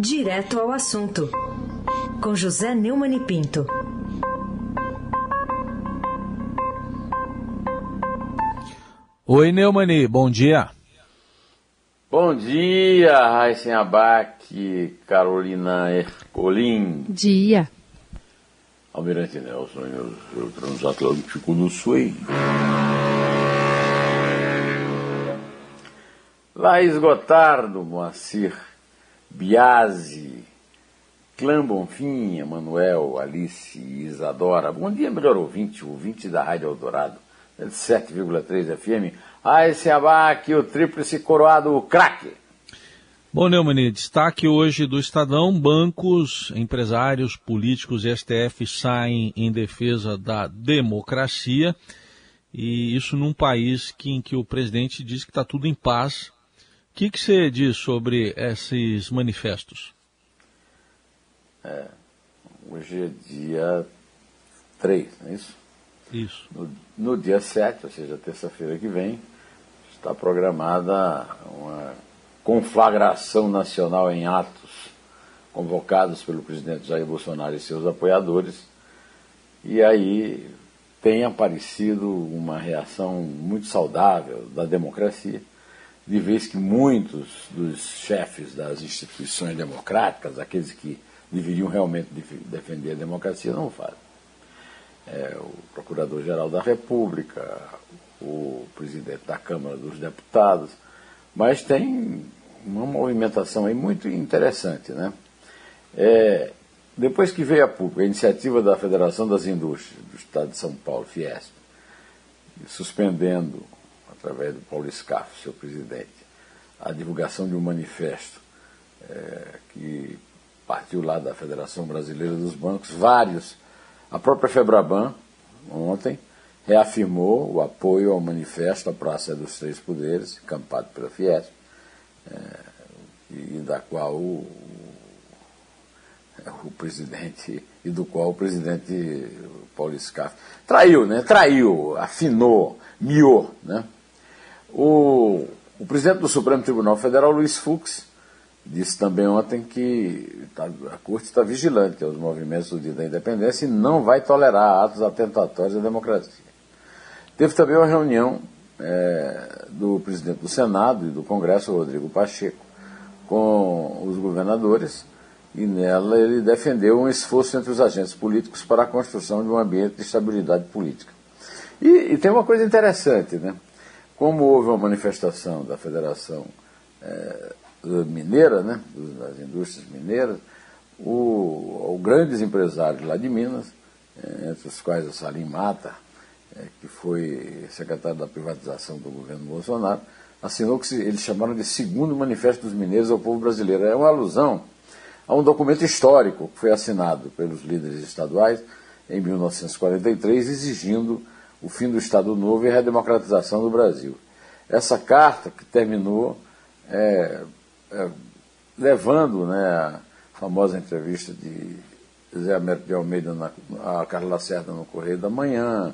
Direto ao assunto, com José Neumann e Pinto. Oi, Neumani, bom dia. Bom dia, Raíssen Abac, Carolina Ercolim. Dia. Almirante Nelson, eu transatlântico do Sul. Laís Gotardo, Moacir Biasi, Clã Bonfim, Manuel, Alice e Isadora. Bom dia, melhor ouvinte, ouvinte da Rádio Eldorado, 7,3 FM. Ah, esse abaque, o tríplice coroado, o craque. Bom, Neumani, destaque hoje do Estadão, bancos, empresários, políticos e STF saem em defesa da democracia, e isso num país que, em que o presidente diz que está tudo em paz. O que, que você diz sobre esses manifestos? É, hoje é dia 3, não é isso? Isso. No, no dia 7, ou seja, terça-feira que vem, está programada uma conflagração nacional em atos convocados pelo presidente Jair Bolsonaro e seus apoiadores. E aí tem aparecido uma reação muito saudável da democracia, de vez que muitos dos chefes das instituições democráticas, aqueles que deveriam realmente defender a democracia, não fazem. É, o Procurador-Geral da República, o presidente da Câmara dos Deputados, mas tem uma movimentação aí muito interessante. Né? É, depois que veio a público a iniciativa da Federação das Indústrias do Estado de São Paulo, Fiesp, suspendendo, através do Paulo Scaff, seu presidente, a divulgação de um manifesto é, que partiu lá da Federação Brasileira dos Bancos, vários, a própria Febraban, ontem, reafirmou o apoio ao manifesto da Praça dos Três Poderes, campado pela Fiesp, é, e da qual o, o, presidente e do qual o presidente Paulo Scaff traiu, né? Traiu, afinou, miou, né? O, o presidente do Supremo Tribunal Federal, Luiz Fux, disse também ontem que tá, a Corte está vigilante aos movimentos do Dia da Independência e não vai tolerar atos atentatórios à democracia. Teve também uma reunião é, do presidente do Senado e do Congresso, Rodrigo Pacheco, com os governadores, e nela ele defendeu um esforço entre os agentes políticos para a construção de um ambiente de estabilidade política. E, e tem uma coisa interessante, né? Como houve uma manifestação da Federação é, Mineira, né, das indústrias mineiras, o, o grandes empresários lá de Minas, é, entre os quais o Salim Mata, é, que foi secretário da privatização do governo Bolsonaro, assinou que eles chamaram de segundo manifesto dos mineiros ao povo brasileiro. É uma alusão a um documento histórico que foi assinado pelos líderes estaduais em 1943, exigindo o fim do Estado Novo e a redemocratização do Brasil. Essa carta que terminou é, é, levando né, a famosa entrevista de Zé Américo de Almeida na, a Carla Lacerda no Correio da Manhã,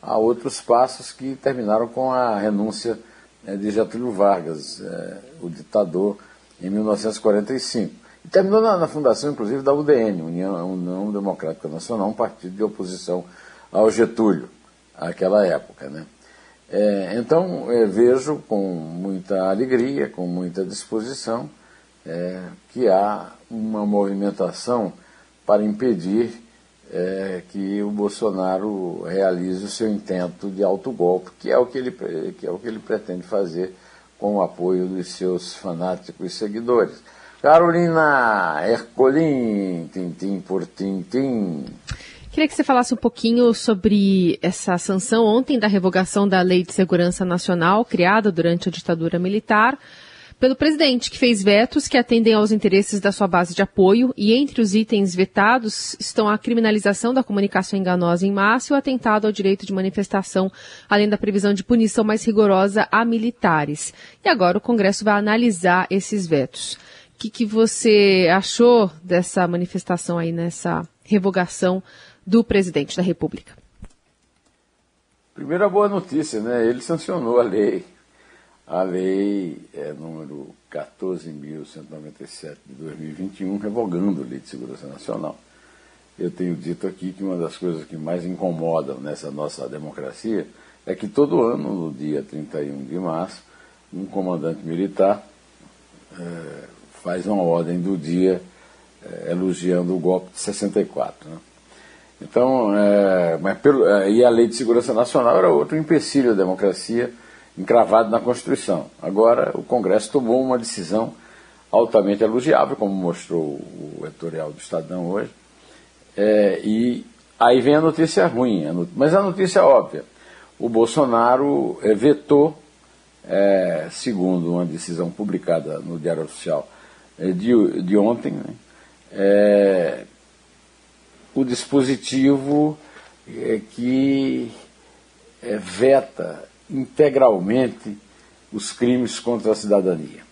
a outros passos que terminaram com a renúncia é, de Getúlio Vargas, é, o ditador, em 1945. E terminou na, na, fundação, inclusive, da UDN, União, União Democrática Nacional, um partido de oposição ao Getúlio, àquela época. Né? É, então, é, vejo com muita alegria, com muita disposição, é, que há uma movimentação para impedir é, que o Bolsonaro realize o seu intento de autogolpe, que é o que ele, que é o que ele pretende fazer com o apoio dos seus fanáticos seguidores. Carolina Ercolim, tintim por tintim. Queria que você falasse um pouquinho sobre essa sanção ontem da revogação da Lei de Segurança Nacional, criada durante a ditadura militar pelo presidente, que fez vetos que atendem aos interesses da sua base de apoio, e entre os itens vetados estão a criminalização da comunicação enganosa em massa e o atentado ao direito de manifestação, além da previsão de punição mais rigorosa a militares. E agora o Congresso vai analisar esses vetos. O que, que você achou dessa manifestação aí, nessa revogação do presidente da República? Primeira boa notícia, né? Ele sancionou a lei a lei é, número 14.197 de 2021, revogando a Lei de Segurança Nacional. Eu tenho dito aqui que uma das coisas que mais incomodam nessa nossa democracia é que todo ano, no dia 31 de março, um comandante militar é, faz uma ordem do dia é, elogiando o golpe de 64. Né? Então, é, mas pelo, é, e a Lei de Segurança Nacional era outro empecilho à democracia encravado na Constituição. Agora, o Congresso tomou uma decisão altamente elogiável, como mostrou o editorial do Estadão hoje, é, e aí vem a notícia ruim, mas a notícia é óbvia. O Bolsonaro é, vetou, é, segundo uma decisão publicada no Diário Oficial de, de ontem, né, é, o dispositivo é, que é, veta integralmente os crimes contra a cidadania.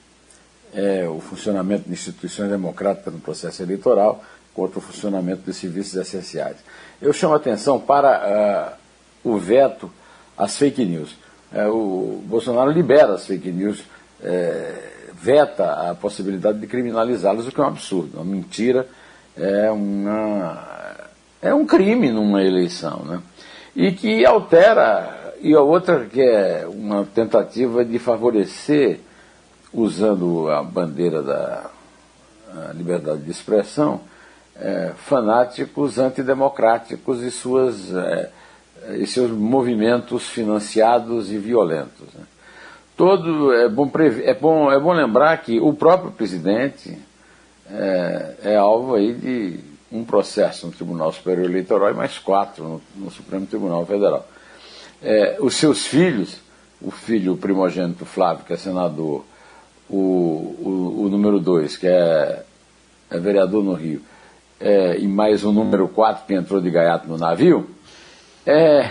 É, o funcionamento de instituições democráticas no processo eleitoral contra o funcionamento dos serviços essenciais. Eu chamo a atenção para uh, o veto às fake news. É, o Bolsonaro libera as fake news, é, veta a possibilidade de criminalizá-las, o que é um absurdo, uma mentira, é, uma, é um crime numa eleição. Né? E que altera, e a outra que é uma tentativa de favorecer, usando a bandeira da liberdade de expressão, é, fanáticos antidemocráticos e, suas, é, e seus movimentos financiados e violentos. Né? Todo, é, bom é, bom, é bom lembrar que o próprio presidente é, é alvo aí de um processo no Tribunal Superior Eleitoral e mais quatro no, no Supremo Tribunal Federal. É, os seus filhos, o filho primogênito Flávio, que é senador, o, o, o número dois, que é, é vereador no Rio, é, e mais o número 4 que entrou de gaiato no navio, é,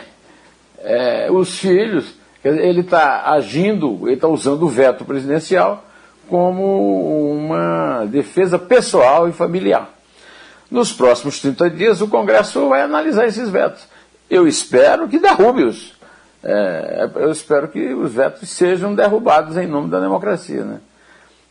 é, os filhos, ele está agindo, ele está usando o veto presidencial como uma defesa pessoal e familiar. Nos próximos 30 dias, o Congresso vai analisar esses vetos. Eu espero que derrube-os. É, eu espero que os vetos sejam derrubados em nome da democracia. Né?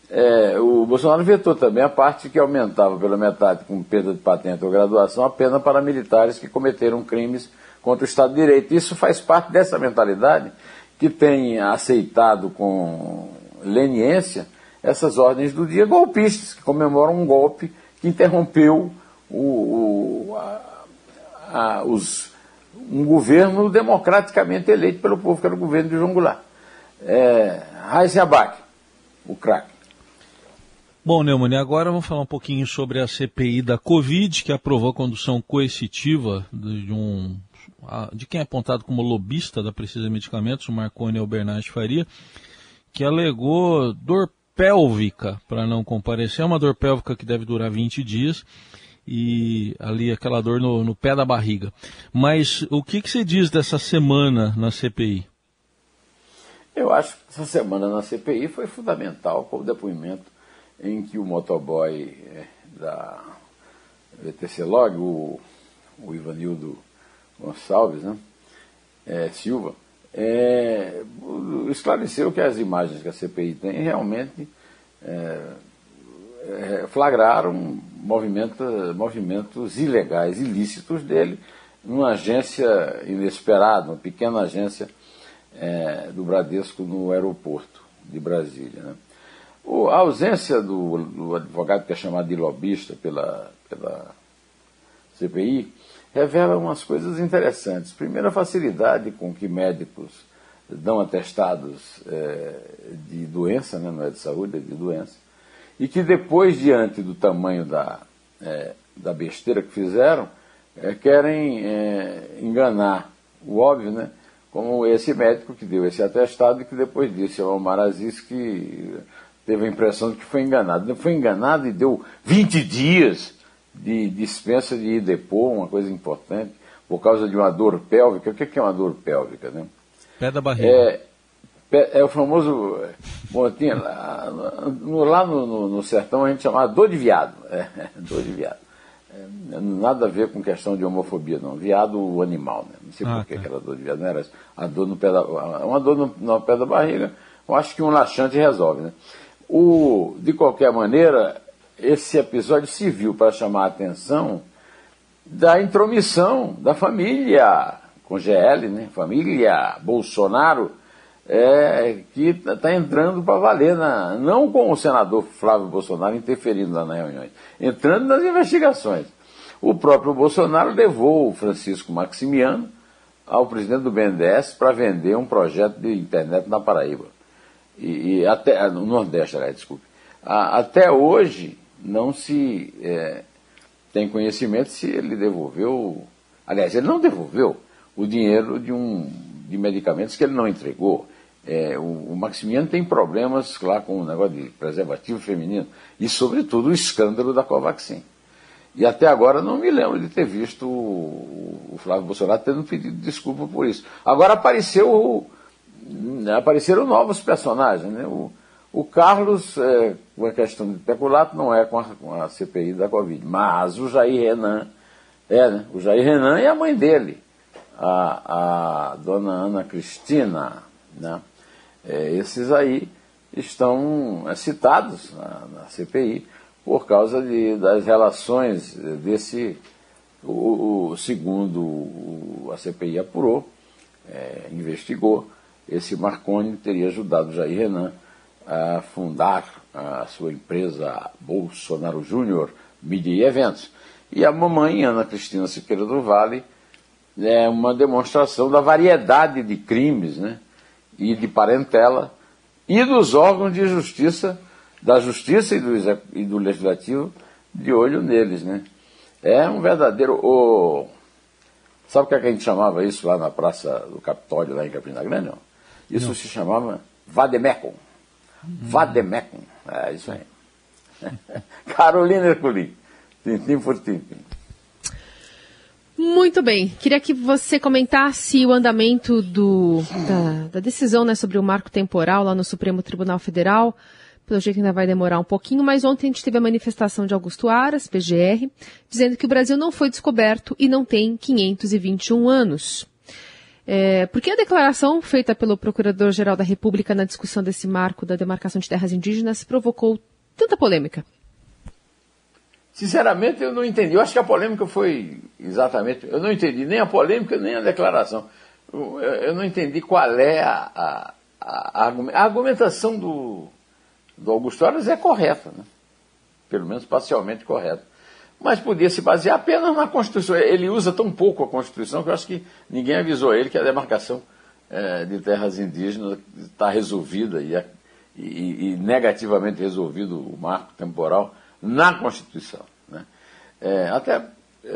É, o Bolsonaro vetou também a parte que aumentava pela metade, com perda de patente ou graduação, a pena para militares que cometeram crimes contra o Estado de Direito. Isso faz parte dessa mentalidade que tem aceitado com leniência essas ordens do dia golpistas, que comemoram um golpe que interrompeu o, o, a, a, os, um governo democraticamente eleito pelo povo, que era o governo de João Goulart. É, Abac, o craque. Bom, Neumann, agora vamos falar um pouquinho sobre a CPI da Covid, que aprovou a condução coercitiva de um de quem é apontado como lobista da Precisa Medicamentos, o Marconi Albernaz Faria, que alegou dor pélvica para não comparecer, é uma dor pélvica que deve durar 20 dias, e ali aquela dor no, no pé da barriga. Mas o que, que você diz dessa semana na CPI? Eu acho que essa semana na CPI foi fundamental com o depoimento em que o motoboy é, da VTC Log, o, o Ivanildo Gonçalves né, é, Silva, é, esclareceu que as imagens que a CPI tem realmente é, flagraram movimentos, movimentos ilegais, ilícitos dele, numa agência inesperada, uma pequena agência é, do Bradesco no aeroporto de Brasília. Né? O, a ausência do, do, advogado que é chamado de lobista pela, pela CPI revela umas coisas interessantes. Primeiro, a facilidade com que médicos dão atestados é, de doença, né, não é de saúde, é de doença, e que depois, diante do tamanho da, é, da besteira que fizeram, é, querem é, enganar o óbvio, né? Como esse médico que deu esse atestado e que depois disse ao Omar Aziz que teve a impressão de que foi enganado. Foi enganado e deu 20 dias de dispensa de ir depor, uma coisa importante, por causa de uma dor pélvica. O que é uma dor pélvica? Né? Pé da barriga. É, é o famoso. Bom, tinha, lá, no, lá no, no, no, sertão a gente chamava dor de viado. É, dor de viado. É, nada a ver com questão de homofobia, não. Viado, o animal, né? Não sei ah, por que tá. aquela dor de viado. Não era a dor no pé da, uma dor no, no pé da barriga Eu acho que um laxante resolve. Né? O, de qualquer maneira, esse episódio serviu para chamar a atenção da intromissão da família com GL, né? família Bolsonaro, é, que está tá entrando para valer, na, não com o senador Flávio Bolsonaro interferindo lá nas reuniões, entrando nas investigações. O próprio Bolsonaro levou o Francisco Maximiano ao presidente do BNDES para vender um projeto de internet na Paraíba. E, e até, no Nordeste, aliás, desculpe. A, até hoje não se é, tem conhecimento se ele devolveu. Aliás, ele não devolveu o dinheiro de, um, de medicamentos que ele não entregou. É, o, o, Maximiano tem problemas lá com o negócio de preservativo feminino e, sobretudo, o escândalo da Covaxin. E até agora não me lembro de ter visto o, o Flávio Bolsonaro tendo pedido desculpa por isso. Agora apareceu, apareceram novos personagens. Né? O, o Carlos, é, com a questão de peculato, não é com a, com a, CPI da Covid, mas o Jair Renan, é, né? o Jair Renan e a mãe dele, a, a dona Ana Cristina, né? É, esses aí estão é, citados na, na, CPI por causa de, das relações desse, o, o segundo a CPI apurou, é, investigou, esse Marconi teria ajudado Jair Renan a fundar a sua empresa Bolsonaro Júnior Media e Eventos. E a mamãe, Ana Cristina Siqueira do Vale, é uma demonstração da variedade de crimes, né? e de parentela e dos órgãos de justiça, da justiça e do, e do legislativo, de olho neles. Né? É um verdadeiro. O... Sabe o que, é que a gente chamava isso lá na Praça do Capitólio, lá em Campina Grande? Não? Isso não. se chamava Vademecum. Hum. Vademecum. É isso aí. Carolina Herculin. Tintim por tintim. Muito bem. Queria que você comentasse o andamento do, da, da, decisão né, sobre o marco temporal lá no Supremo Tribunal Federal. Pelo jeito ainda vai demorar um pouquinho, mas ontem a gente teve a manifestação de Augusto Aras, PGR, dizendo que o Brasil não foi descoberto e não tem 521 anos. É, por que a declaração feita pelo Procurador-Geral da República na discussão desse marco da demarcação de terras indígenas provocou tanta polêmica? Sinceramente, eu não entendi. Eu acho que a polêmica foi exatamente. Eu não entendi nem a polêmica, nem a declaração. Eu, eu não entendi qual é a, a, a, a argumentação do, do Augusto Aras é correta, né? pelo menos parcialmente correta. Mas podia se basear apenas na Constituição. Ele usa tão pouco a Constituição que eu acho que ninguém avisou ele que a demarcação é, de terras indígenas está resolvida e, e, e negativamente resolvido o marco temporal na Constituição. Né? É, até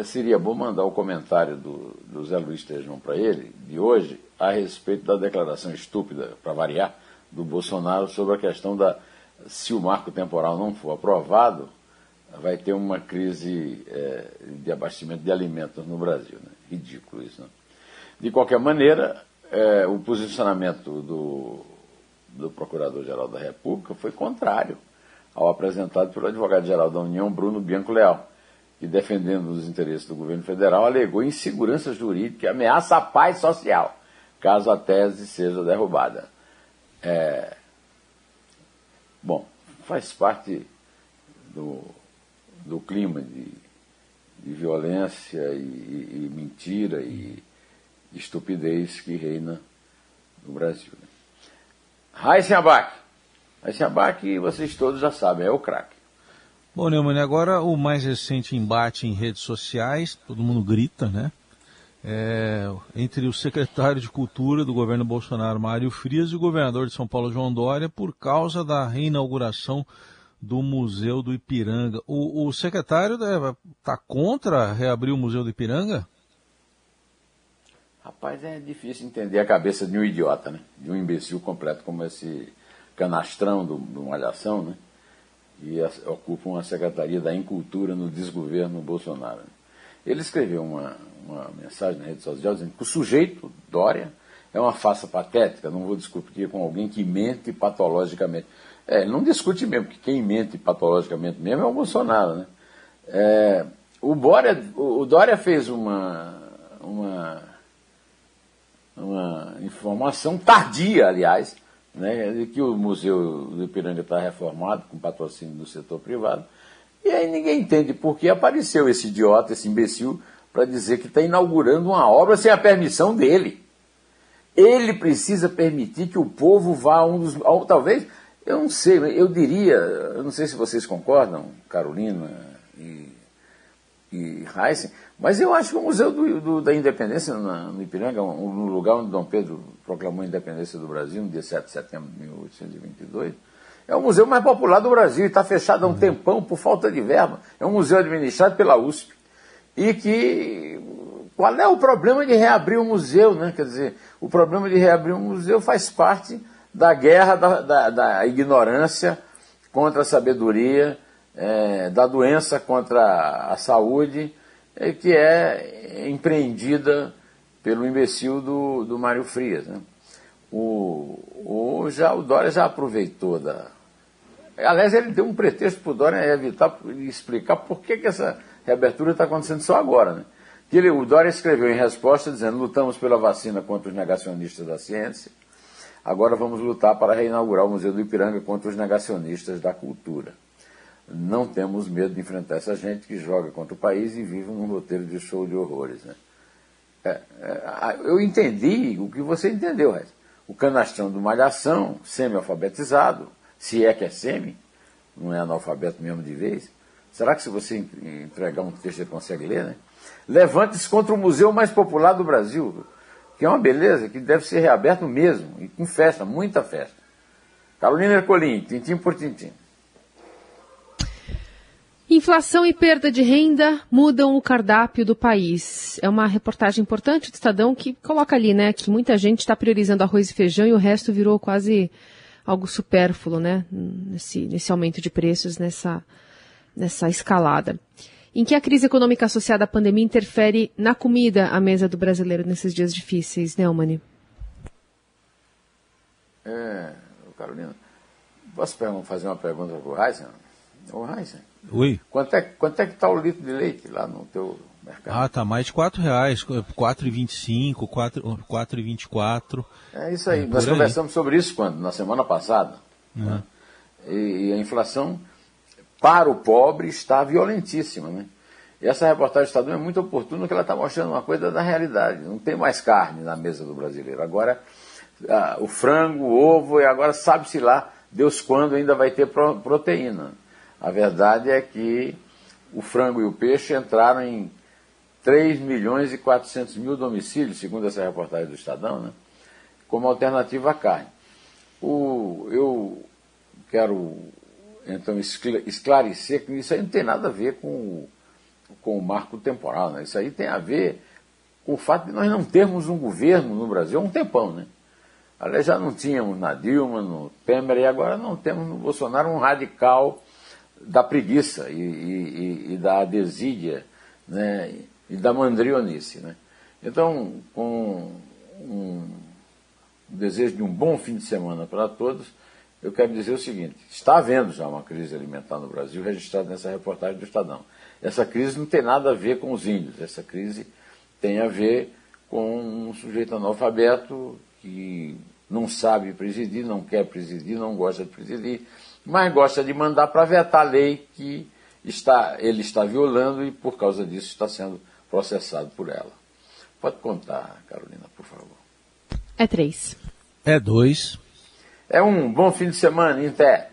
seria bom mandar o comentário do, do Zé Luiz Tejão para ele, de hoje, a respeito da declaração estúpida, para variar, do Bolsonaro sobre a questão da se o marco temporal não for aprovado, vai ter uma crise é, de abastecimento de alimentos no Brasil. Né? Ridículo isso. Né? De qualquer maneira, é, o posicionamento do, do Procurador-Geral da República foi contrário ao apresentado pelo advogado-geral da União, Bruno Bianco Leal, que, defendendo os interesses do governo federal, alegou insegurança jurídica e ameaça à paz social, caso a tese seja derrubada. É... Bom, faz parte do, do clima de, de violência e, e, e mentira e estupidez que reina no Brasil. Raíssen Abac. Esse abaque, vocês todos já sabem, é o craque. Bom, Neumann, agora o mais recente embate em redes sociais, todo mundo grita, né? É, entre o secretário de Cultura do governo Bolsonaro, Mário Frias, e o governador de São Paulo, João Dória, por causa da reinauguração do Museu do Ipiranga. O, o secretário está contra reabrir o Museu do Ipiranga? Rapaz, é difícil entender a cabeça de um idiota, né? De um imbecil completo como esse canastrão do, Malhação, né? e a, ocupa uma secretaria da Incultura no desgoverno Bolsonaro. Ele escreveu uma, uma mensagem na rede social dizendo que o sujeito, Dória, é uma farsa patética, não vou discutir com alguém que mente patologicamente. É, ele não discute mesmo, porque quem mente patologicamente mesmo é o Bolsonaro. Né? É, o, Dória, o Dória fez uma, uma, uma informação tardia, aliás, né, que o Museu do Ipiranga está reformado com patrocínio do setor privado. E aí ninguém entende por que apareceu esse idiota, esse imbecil, para dizer que está inaugurando uma obra sem a permissão dele. Ele precisa permitir que o povo vá a um dos. Talvez, eu não sei, eu diria, eu não sei se vocês concordam, Carolina e, e Heisen, mas eu acho que o Museu do, do, da Independência na, no Ipiranga, um, no lugar onde Dom Pedro proclamou a independência do Brasil, no dia 7 de setembro de 1822, é o museu mais popular do Brasil e está fechado há um tempão por falta de verba. É um museu administrado pela USP. E que. Qual é o problema de reabrir um museu? Né? Quer dizer, o problema de reabrir um museu faz parte da guerra da, da, da ignorância contra a sabedoria, é, da doença contra a saúde, é, que é empreendida pelo imbecil do, do Mário Frias. Né? O, o, já, o Dória já aproveitou da. Aliás, ele deu um pretexto para o Dória evitar explicar por que, que essa reabertura está acontecendo só agora. Né? Que ele, o Dória escreveu em resposta dizendo: lutamos pela vacina contra os negacionistas da ciência, agora vamos lutar para reinaugurar o Museu do Ipiranga contra os negacionistas da cultura. Não temos medo de enfrentar essa gente que joga contra o país e vive num roteiro de show de horrores. Né? É, é, eu entendi o que você entendeu, Rez. O canastrão do Malhação, semi-alfabetizado, se é que é semi, não é analfabeto mesmo de vez. Será que se você entregar um texto ele consegue ler, né? Levante-se contra o museu mais popular do Brasil, que é uma beleza, que deve ser reaberto mesmo, e com festa, muita festa. Carolina Ercolim, tintim por tintim. Inflação e perda de renda mudam o cardápio do país. É uma reportagem importante do Estadão que coloca ali, né, que muita gente está priorizando arroz e feijão e o resto virou quase algo supérfluo, né, nesse, nesse aumento de preços, nessa, nessa escalada. Em que a crise econômica associada à pandemia interfere na comida à mesa do brasileiro nesses dias difíceis, né, Mani? É, Carolina, posso fazer uma pergunta para o? Ô, Heisen, Oi. Quanto é, quanto é que está o litro de leite lá no teu mercado? Ah, tá mais de 4 reais, 4,25, 4,24. É isso aí. É, Nós conversamos aí. sobre isso quando? Na semana passada. É. Né? E, e, a inflação para o pobre está violentíssima. Né? E essa reportagem do Estadão é muito oportuna porque ela está mostrando uma coisa da realidade. Não tem mais carne na mesa do brasileiro. Agora ah, o frango, o ovo, e agora sabe-se lá, Deus quando ainda vai ter proteína. A verdade é que o frango e o peixe entraram em 3 milhões e 400 mil domicílios, segundo essa reportagem do Estadão, né, como alternativa à carne. O, eu quero, então, esclarecer que isso aí não tem nada a ver com, com o marco temporal. Né? Isso aí tem a ver com o fato de nós não termos um governo no Brasil há um tempão. Né? Aliás, já não tínhamos na Dilma, no Temer, e agora não temos no Bolsonaro um radical da preguiça e, e, e da desídia né, e da mandrionice. Né? Então, com um desejo de um bom fim de semana para todos, eu quero dizer o seguinte: está havendo já uma crise alimentar no Brasil, registrada nessa reportagem do Estadão. Essa crise não tem nada a ver com os índios, essa crise tem a ver com um sujeito analfabeto que não sabe presidir, não quer presidir, não gosta de presidir, mas gosta de mandar para vetar a lei que está, ele está violando e por causa disso está sendo processado por ela. Pode contar, Carolina, por favor. É três. É dois. É um bom fim de semana, em pé.